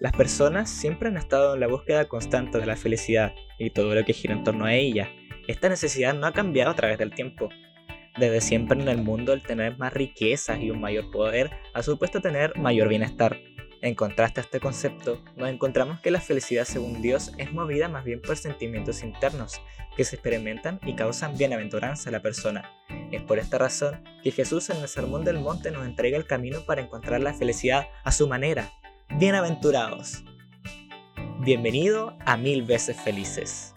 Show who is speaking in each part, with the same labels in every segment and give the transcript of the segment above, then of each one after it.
Speaker 1: Las personas siempre han estado en la búsqueda constante de la felicidad y todo lo que gira en torno a ella. Esta necesidad no ha cambiado a través del tiempo. Desde siempre en el mundo el tener más riquezas y un mayor poder ha supuesto tener mayor bienestar. En contraste a este concepto, nos encontramos que la felicidad según Dios es movida más bien por sentimientos internos que se experimentan y causan bienaventuranza a la persona. Es por esta razón que Jesús en el Sermón del Monte nos entrega el camino para encontrar la felicidad a su manera. Bienaventurados. Bienvenido a Mil veces felices.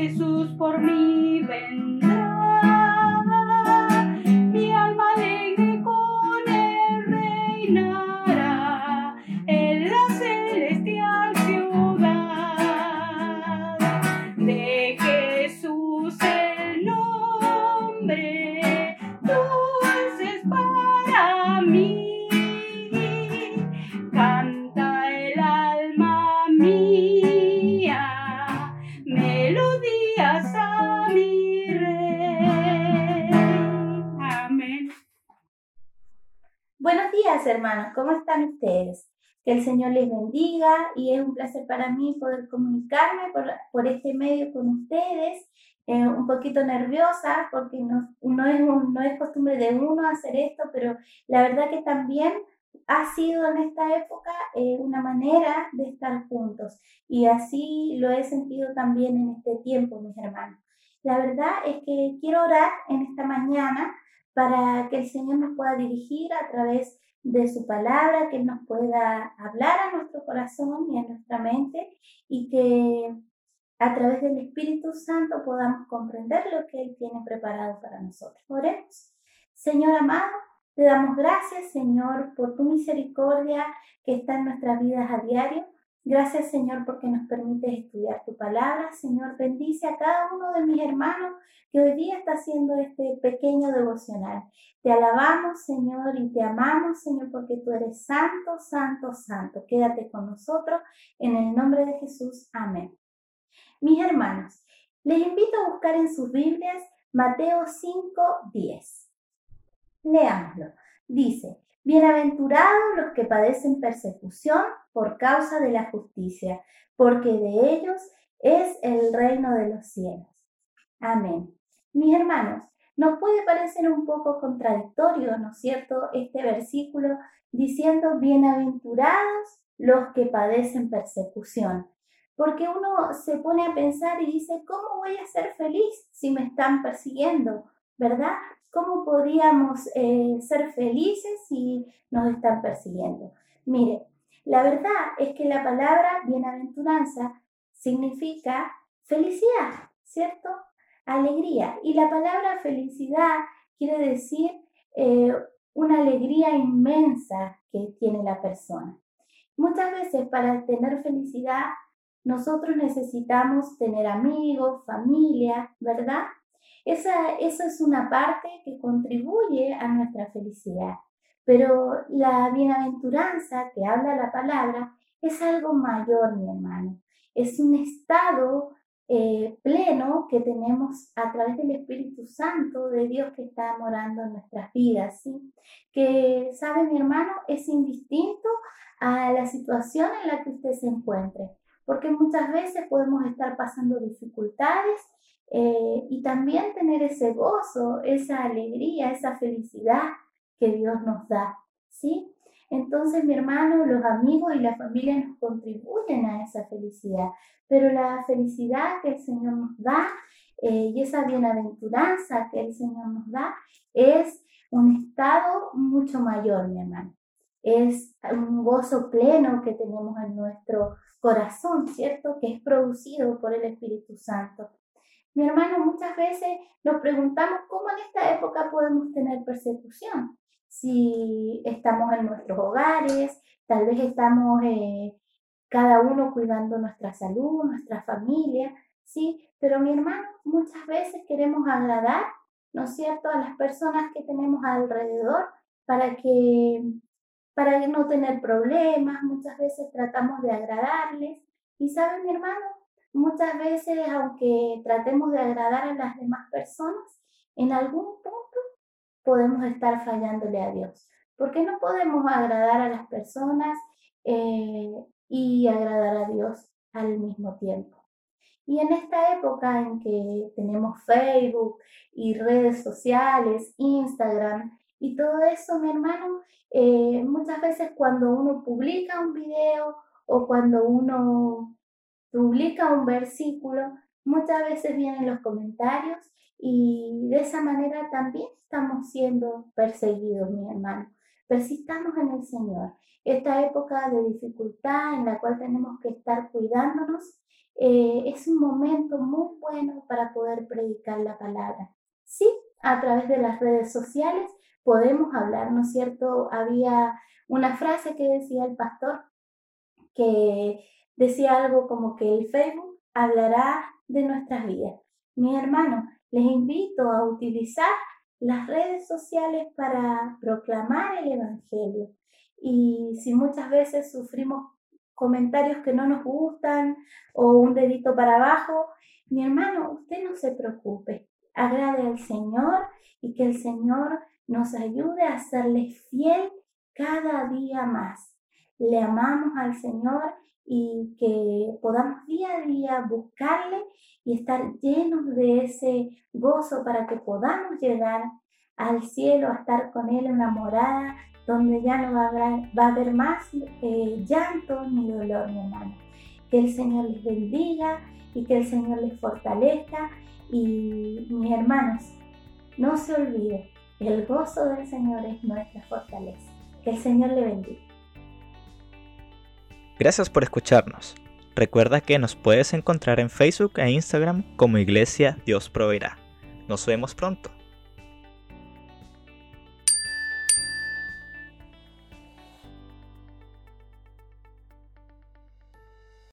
Speaker 1: Jesús por mí ven.
Speaker 2: Hermanos, ¿cómo están ustedes? Que el Señor les bendiga y es un placer para mí poder comunicarme por, este medio con ustedes. Eh, un poquito nerviosa porque no, no, es no es costumbre de uno hacer esto, pero la verdad que también ha sido en esta época eh, una manera de estar juntos y así lo he sentido también en este tiempo, mis hermanos. La verdad es que quiero orar en esta mañana para que el Señor nos pueda dirigir a través de su palabra, que nos pueda hablar a nuestro corazón y a nuestra mente y que a través del Espíritu Santo podamos comprender lo que Él tiene preparado para nosotros. Oremos. Señor amado, te damos gracias, Señor, por tu misericordia que está en nuestras vidas a diario. Gracias, Señor, porque nos permites estudiar tu palabra. Señor, bendice a cada uno de mis hermanos que hoy día está haciendo este pequeño devocional. Te alabamos, Señor, y te amamos, Señor, porque tú eres santo, santo, santo. Quédate con nosotros en el nombre de Jesús. Amén. Mis hermanos, les invito a buscar en sus Biblias Mateo 5, 10. Leámoslo. Dice, Bienaventurados los que padecen persecución por causa de la justicia, porque de ellos es el reino de los cielos. Amén. Mis hermanos, nos puede parecer un poco contradictorio, ¿no es cierto?, este versículo diciendo bienaventurados los que padecen persecución. Porque uno se pone a pensar y dice, ¿cómo voy a ser feliz si me están persiguiendo? ¿Verdad? ¿Cómo podríamos eh, ser felices si nos están persiguiendo? Mire, la verdad es que la palabra bienaventuranza significa felicidad, ¿cierto? Alegría. Y la palabra felicidad quiere decir eh, una alegría inmensa que tiene la persona. Muchas veces para tener felicidad nosotros necesitamos tener amigos, familia, ¿verdad? Esa, esa es una parte que contribuye a nuestra felicidad. Pero la bienaventuranza que habla la palabra es algo mayor, mi hermano. Es un estado eh, pleno que tenemos a través del Espíritu Santo de Dios que está morando en nuestras vidas, ¿sí? Que, sabe mi hermano, es indistinto a la situación en la que usted se encuentre, porque muchas veces podemos estar pasando dificultades eh, y también tener ese gozo, esa alegría, esa felicidad que Dios nos da, ¿sí? Entonces, mi hermano, los amigos y la familia nos contribuyen a esa felicidad, pero la felicidad que el Señor nos da eh, y esa bienaventuranza que el Señor nos da es un estado mucho mayor, mi hermano. Es un gozo pleno que tenemos en nuestro corazón, ¿cierto? Que es producido por el Espíritu Santo. Mi hermano, muchas veces nos preguntamos cómo en esta época podemos tener persecución si estamos en nuestros hogares, tal vez estamos eh, cada uno cuidando nuestra salud, nuestra familia, ¿sí? Pero mi hermano, muchas veces queremos agradar, ¿no es cierto?, a las personas que tenemos alrededor para que para no tener problemas, muchas veces tratamos de agradarles. Y sabe mi hermano, muchas veces, aunque tratemos de agradar a las demás personas, en algún punto podemos estar fallándole a Dios. Porque no podemos agradar a las personas eh, y agradar a Dios al mismo tiempo. Y en esta época en que tenemos Facebook y redes sociales, Instagram y todo eso, mi hermano, eh, muchas veces cuando uno publica un video o cuando uno publica un versículo, muchas veces vienen los comentarios y de esa manera también estamos siendo perseguidos, mi hermano. Persistamos en el Señor. Esta época de dificultad en la cual tenemos que estar cuidándonos eh, es un momento muy bueno para poder predicar la palabra. Sí, a través de las redes sociales podemos hablar, ¿no es cierto? Había una frase que decía el pastor que decía algo como que el Facebook hablará de nuestras vidas. Mi hermano, les invito a utilizar las redes sociales para proclamar el Evangelio. Y si muchas veces sufrimos comentarios que no nos gustan o un dedito para abajo, mi hermano, usted no se preocupe. Agrade al Señor y que el Señor nos ayude a serle fiel cada día más. Le amamos al Señor y que podamos día a día buscarle y estar llenos de ese gozo para que podamos llegar al cielo, a estar con Él en morada donde ya no va a haber, va a haber más eh, llanto ni dolor, mi hermano. Que el Señor les bendiga y que el Señor les fortalezca. Y mis hermanos, no se olviden, el gozo del Señor es nuestra fortaleza. Que el Señor le bendiga.
Speaker 1: Gracias por escucharnos. Recuerda que nos puedes encontrar en Facebook e Instagram como Iglesia Dios Proveerá. Nos vemos pronto.